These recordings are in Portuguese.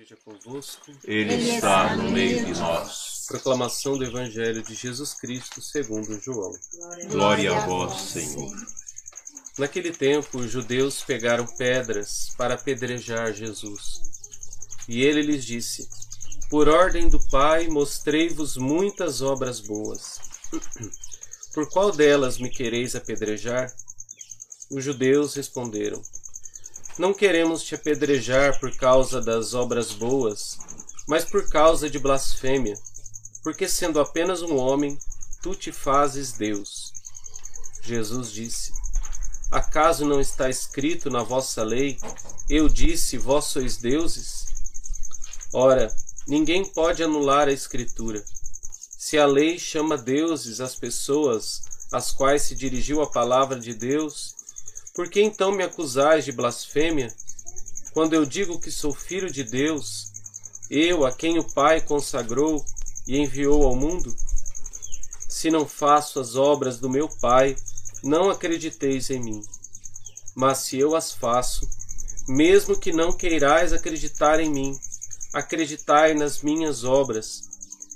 Esteja convosco. Ele está no meio de nós. Proclamação do Evangelho de Jesus Cristo segundo João. Glória a vós, Senhor. Naquele tempo, os judeus pegaram pedras para apedrejar Jesus. E ele lhes disse: Por ordem do Pai, mostrei-vos muitas obras boas. Por qual delas me quereis apedrejar? Os judeus responderam: Não queremos te apedrejar por causa das obras boas, mas por causa de blasfêmia, porque sendo apenas um homem, tu te fazes Deus. Jesus disse: Acaso não está escrito na vossa lei: Eu disse, vós sois deuses? Ora, ninguém pode anular a Escritura. Se a lei chama deuses as pessoas às quais se dirigiu a palavra de Deus, por que então me acusais de blasfêmia? Quando eu digo que sou filho de Deus, eu a quem o Pai consagrou e enviou ao mundo? Se não faço as obras do meu Pai, não acrediteis em mim. Mas se eu as faço, mesmo que não queirais acreditar em mim, acreditai nas minhas obras,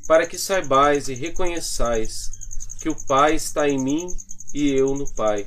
para que saibais e reconheçais que o Pai está em mim e eu no Pai.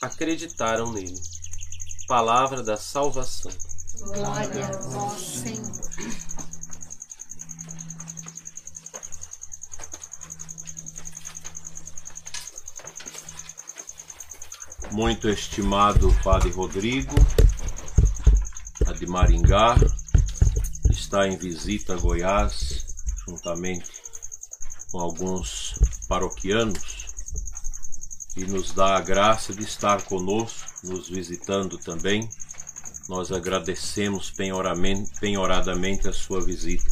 acreditaram nele. Palavra da salvação. Glória a vós, Senhor. Muito estimado Padre Rodrigo, a de Maringá, está em visita a Goiás, juntamente com alguns paroquianos, e nos dá a graça de estar conosco, nos visitando também. Nós agradecemos penhoradamente a sua visita.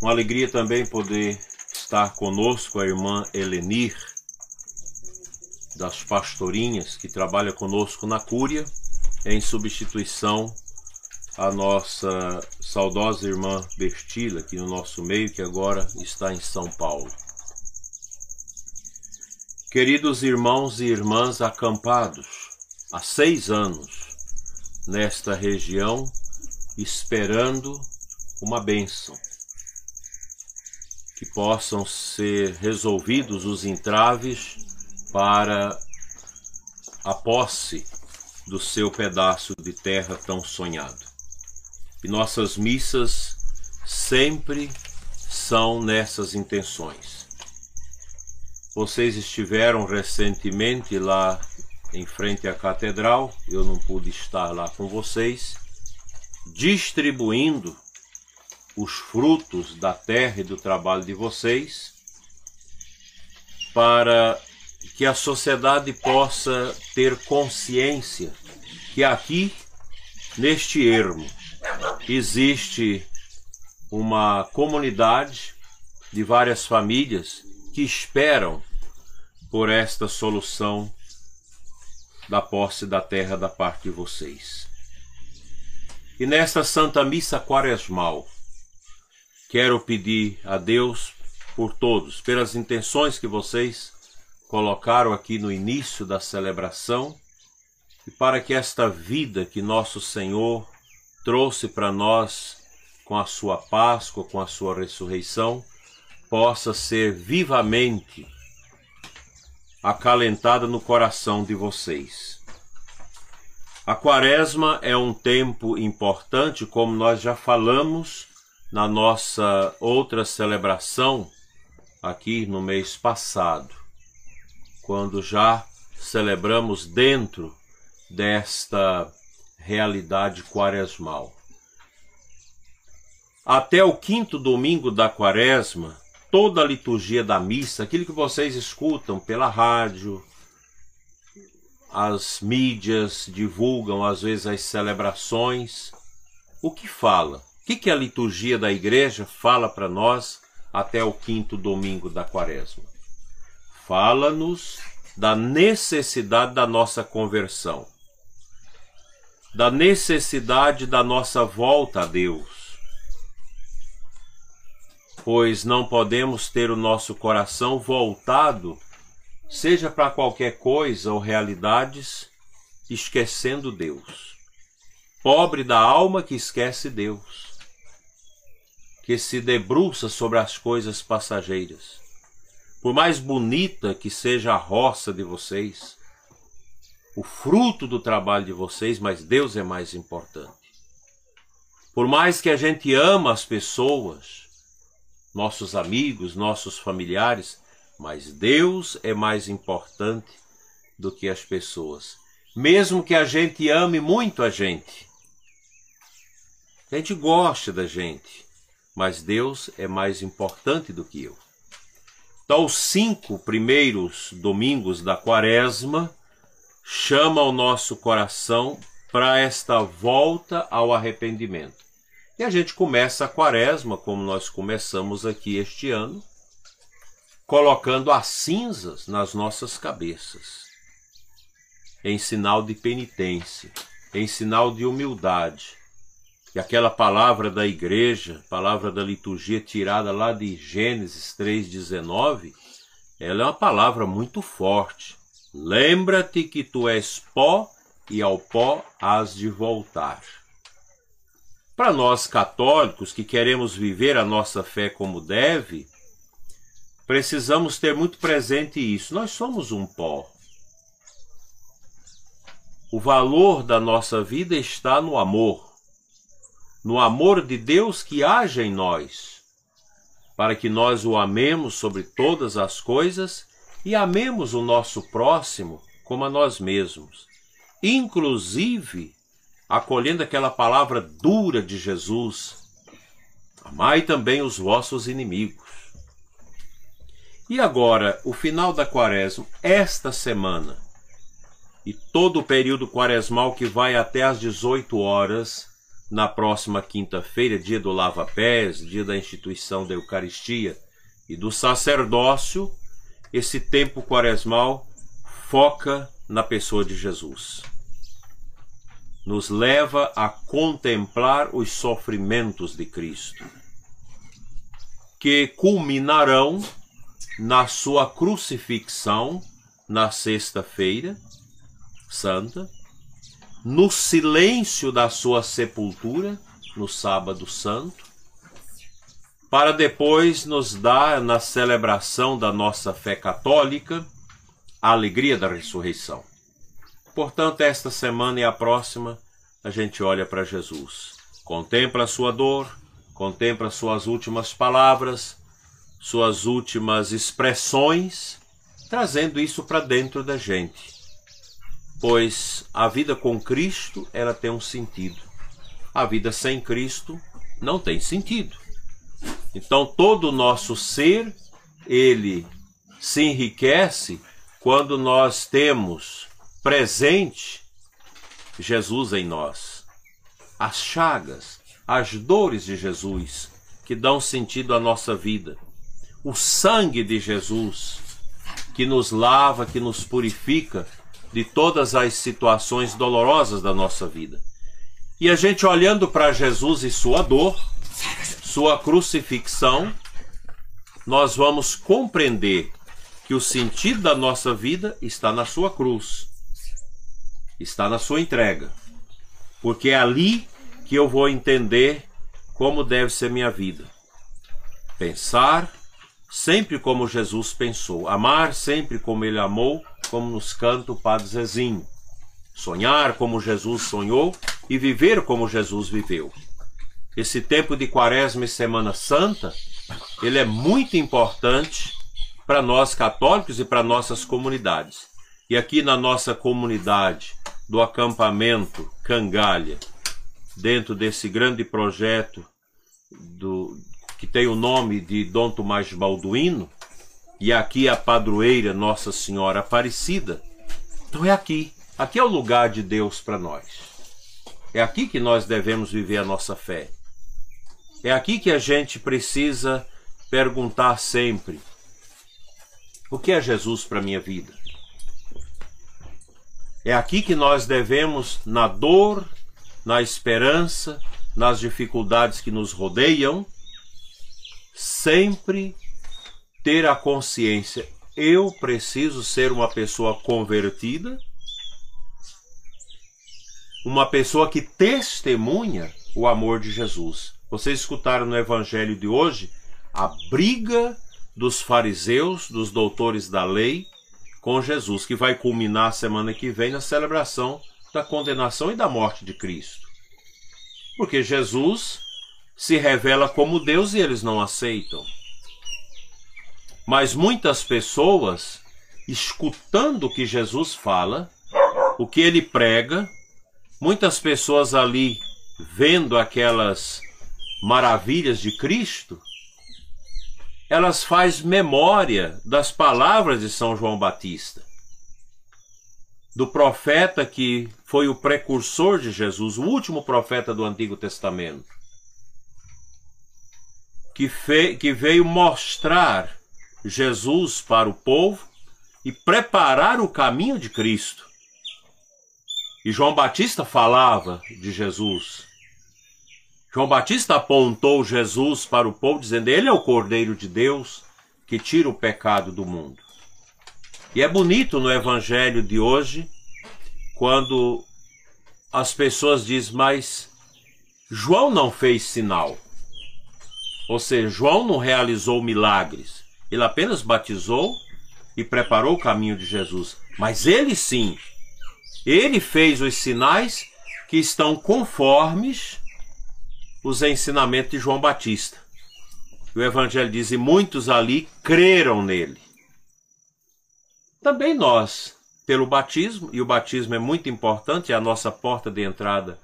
Uma alegria também poder estar conosco a irmã Helenir, das pastorinhas que trabalha conosco na Cúria, em substituição à nossa saudosa irmã Bertila, aqui no nosso meio, que agora está em São Paulo. Queridos irmãos e irmãs acampados há seis anos nesta região, esperando uma bênção, que possam ser resolvidos os entraves para a posse do seu pedaço de terra tão sonhado. E nossas missas sempre são nessas intenções. Vocês estiveram recentemente lá em frente à catedral, eu não pude estar lá com vocês, distribuindo os frutos da terra e do trabalho de vocês para que a sociedade possa ter consciência que aqui, neste ermo, existe uma comunidade de várias famílias que esperam por esta solução da posse da terra da parte de vocês. E nesta Santa Missa Quaresmal, quero pedir a Deus por todos, pelas intenções que vocês colocaram aqui no início da celebração, e para que esta vida que nosso Senhor trouxe para nós com a sua Páscoa, com a sua ressurreição, possa ser vivamente acalentada no coração de vocês. A Quaresma é um tempo importante, como nós já falamos na nossa outra celebração aqui no mês passado quando já celebramos dentro desta realidade quaresmal. Até o quinto domingo da quaresma, toda a liturgia da missa, aquilo que vocês escutam pela rádio, as mídias divulgam às vezes as celebrações, o que fala? O que, a liturgia da igreja fala para nós até o quinto domingo da quaresma? Fala-nos da necessidade da nossa conversão, da necessidade da nossa volta a Deus, pois não podemos ter o nosso coração voltado, seja para qualquer coisa ou realidades, esquecendo Deus. Pobre da alma que esquece Deus, que se debruça sobre as coisas passageiras. Por mais bonita que seja a roça de vocês, o fruto do trabalho de vocês, mas Deus é mais importante. Por mais que a gente ama as pessoas, nossos amigos, nossos familiares, mas Deus é mais importante do que as pessoas. Mesmo que a gente ame muito a gente, a gente gosta da gente, mas Deus é mais importante do que eu. Então, os cinco primeiros domingos da quaresma chama o nosso coração para esta volta ao arrependimento. E a gente começa a quaresma, como nós começamos aqui este ano, colocando as cinzas nas nossas cabeças, em sinal de penitência, em sinal de humildade, e aquela palavra da igreja, palavra da liturgia tirada lá de Gênesis 3,19, ela é uma palavra muito forte. Lembra-te que tu és pó e ao pó has de voltar. Para nós católicos que queremos viver a nossa fé como deve, precisamos ter muito presente isso. Nós somos um pó. O valor da nossa vida está no amor no amor de Deus que haja em nós, para que nós o amemos sobre todas as coisas e amemos o nosso próximo como a nós mesmos, inclusive acolhendo aquela palavra dura de Jesus: amai também os vossos inimigos. E agora, o final da quaresma, esta semana, e todo o período quaresmal que vai até às 18 horas, na próxima quinta-feira, dia do lava-pés, dia da instituição da Eucaristia e do sacerdócio, esse tempo quaresmal foca na pessoa de Jesus. Nos leva a contemplar os sofrimentos de Cristo, que culminarão na sua crucifixão na sexta-feira santa no silêncio da sua sepultura, no sábado santo, para depois nos dar, na celebração da nossa fé católica, a alegria da ressurreição. Portanto, esta semana e a próxima, a gente olha para Jesus, contempla a sua dor, contempla suas últimas palavras, suas últimas expressões, trazendo isso para dentro da gente pois a vida com Cristo ela tem um sentido. A vida sem Cristo não tem sentido. Então todo o nosso ser ele se enriquece quando nós temos presente Jesus em nós. As chagas, as dores de Jesus que dão sentido à nossa vida. O sangue de Jesus que nos lava, que nos purifica de todas as situações dolorosas da nossa vida. E a gente olhando para Jesus e sua dor, sua crucifixão, nós vamos compreender que o sentido da nossa vida está na sua cruz, está na sua entrega. Porque é ali que eu vou entender como deve ser minha vida. Pensar sempre como Jesus pensou, amar sempre como ele amou como nos canta o Padre Zezinho. Sonhar como Jesus sonhou e viver como Jesus viveu. Esse tempo de Quaresma e Semana Santa, ele é muito importante para nós católicos e para nossas comunidades. E aqui na nossa comunidade do acampamento Cangalha, dentro desse grande projeto do, que tem o nome de Dom Tomás Balduino, e aqui a padroeira Nossa Senhora Aparecida. Então é aqui. Aqui é o lugar de Deus para nós. É aqui que nós devemos viver a nossa fé. É aqui que a gente precisa perguntar sempre: o que é Jesus para minha vida? É aqui que nós devemos, na dor, na esperança, nas dificuldades que nos rodeiam, sempre ter a consciência: eu preciso ser uma pessoa convertida, uma pessoa que testemunha o amor de Jesus. Vocês escutaram no evangelho de hoje a briga dos fariseus, dos doutores da lei, com Jesus, que vai culminar semana que vem na celebração da condenação e da morte de Cristo. Porque Jesus se revela como Deus e eles não aceitam. Mas muitas pessoas, escutando o que Jesus fala, o que ele prega, muitas pessoas ali vendo aquelas maravilhas de Cristo, elas faz memória das palavras de São João Batista, do profeta que foi o precursor de Jesus, o último profeta do Antigo Testamento, que, que veio mostrar Jesus para o povo e preparar o caminho de Cristo. E João Batista falava de Jesus. João Batista apontou Jesus para o povo, dizendo: Ele é o Cordeiro de Deus que tira o pecado do mundo. E é bonito no evangelho de hoje, quando as pessoas dizem, mas João não fez sinal. Ou seja, João não realizou milagres. Ele apenas batizou e preparou o caminho de Jesus. Mas ele sim, ele fez os sinais que estão conformes os ensinamentos de João Batista. O Evangelho diz: e muitos ali creram nele. Também nós, pelo batismo, e o batismo é muito importante, é a nossa porta de entrada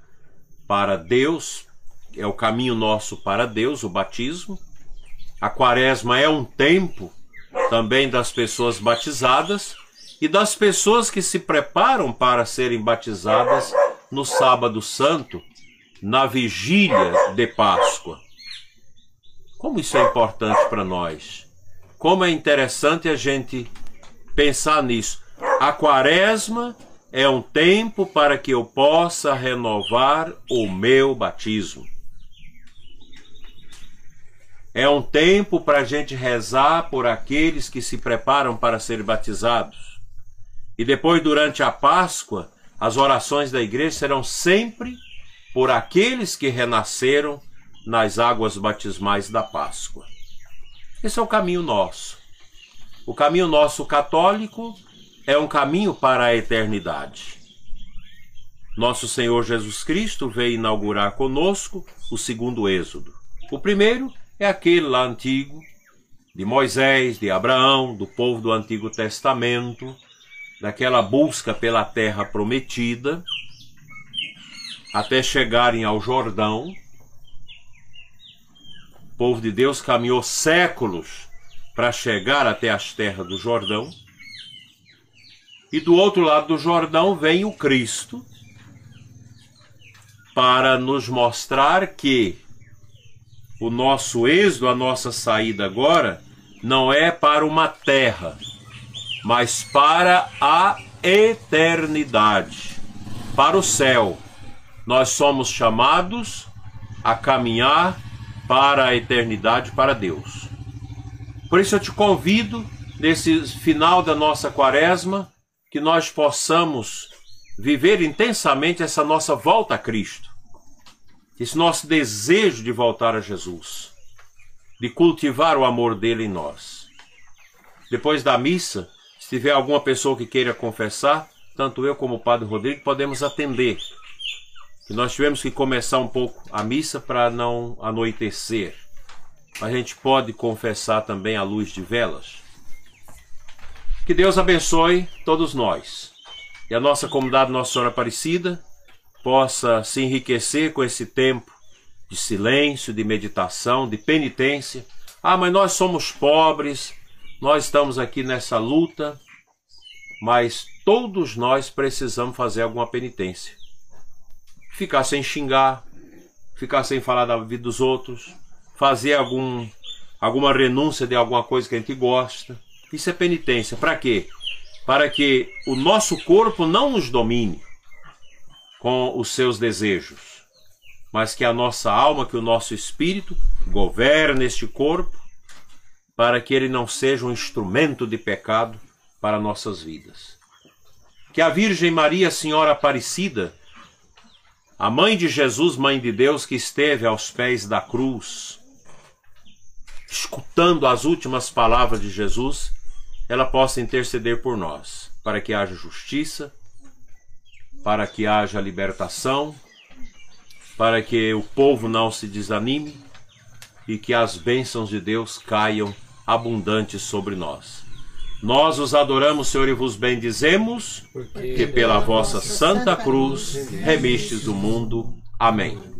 para Deus, é o caminho nosso para Deus, o batismo. A quaresma é um tempo também das pessoas batizadas e das pessoas que se preparam para serem batizadas no Sábado Santo, na vigília de Páscoa. Como isso é importante para nós? Como é interessante a gente pensar nisso. A quaresma é um tempo para que eu possa renovar o meu batismo. É um tempo para a gente rezar por aqueles que se preparam para ser batizados. E depois, durante a Páscoa, as orações da igreja serão sempre por aqueles que renasceram nas águas batismais da Páscoa. Esse é o caminho nosso. O caminho nosso católico é um caminho para a eternidade. Nosso Senhor Jesus Cristo veio inaugurar conosco o segundo êxodo. O primeiro é aquele lá antigo, de Moisés, de Abraão, do povo do Antigo Testamento, daquela busca pela terra prometida, até chegarem ao Jordão. O povo de Deus caminhou séculos para chegar até as terras do Jordão. E do outro lado do Jordão vem o Cristo para nos mostrar que o nosso êxodo, a nossa saída agora, não é para uma terra, mas para a eternidade, para o céu nós somos chamados a caminhar para a eternidade, para Deus. Por isso eu te convido, nesse final da nossa quaresma, que nós possamos viver intensamente essa nossa volta a Cristo, esse nosso desejo de voltar a Jesus, de cultivar o amor dele em nós. Depois da missa, se tiver alguma pessoa que queira confessar, tanto eu como o Padre Rodrigo podemos atender que nós tivemos que começar um pouco a missa para não anoitecer. A gente pode confessar também à luz de velas. Que Deus abençoe todos nós e a nossa comunidade Nossa Senhora Aparecida possa se enriquecer com esse tempo de silêncio, de meditação, de penitência. Ah, mas nós somos pobres, nós estamos aqui nessa luta, mas todos nós precisamos fazer alguma penitência ficar sem xingar, ficar sem falar da vida dos outros, fazer algum, alguma renúncia de alguma coisa que a gente gosta. Isso é penitência. Para quê? Para que o nosso corpo não nos domine com os seus desejos, mas que a nossa alma, que o nosso espírito governe este corpo, para que ele não seja um instrumento de pecado para nossas vidas. Que a Virgem Maria, Senhora Aparecida, a mãe de Jesus, mãe de Deus, que esteve aos pés da cruz, escutando as últimas palavras de Jesus, ela possa interceder por nós, para que haja justiça, para que haja libertação, para que o povo não se desanime e que as bênçãos de Deus caiam abundantes sobre nós. Nós os adoramos, Senhor, e vos bendizemos, que pela vossa santa cruz remistes o mundo. Amém.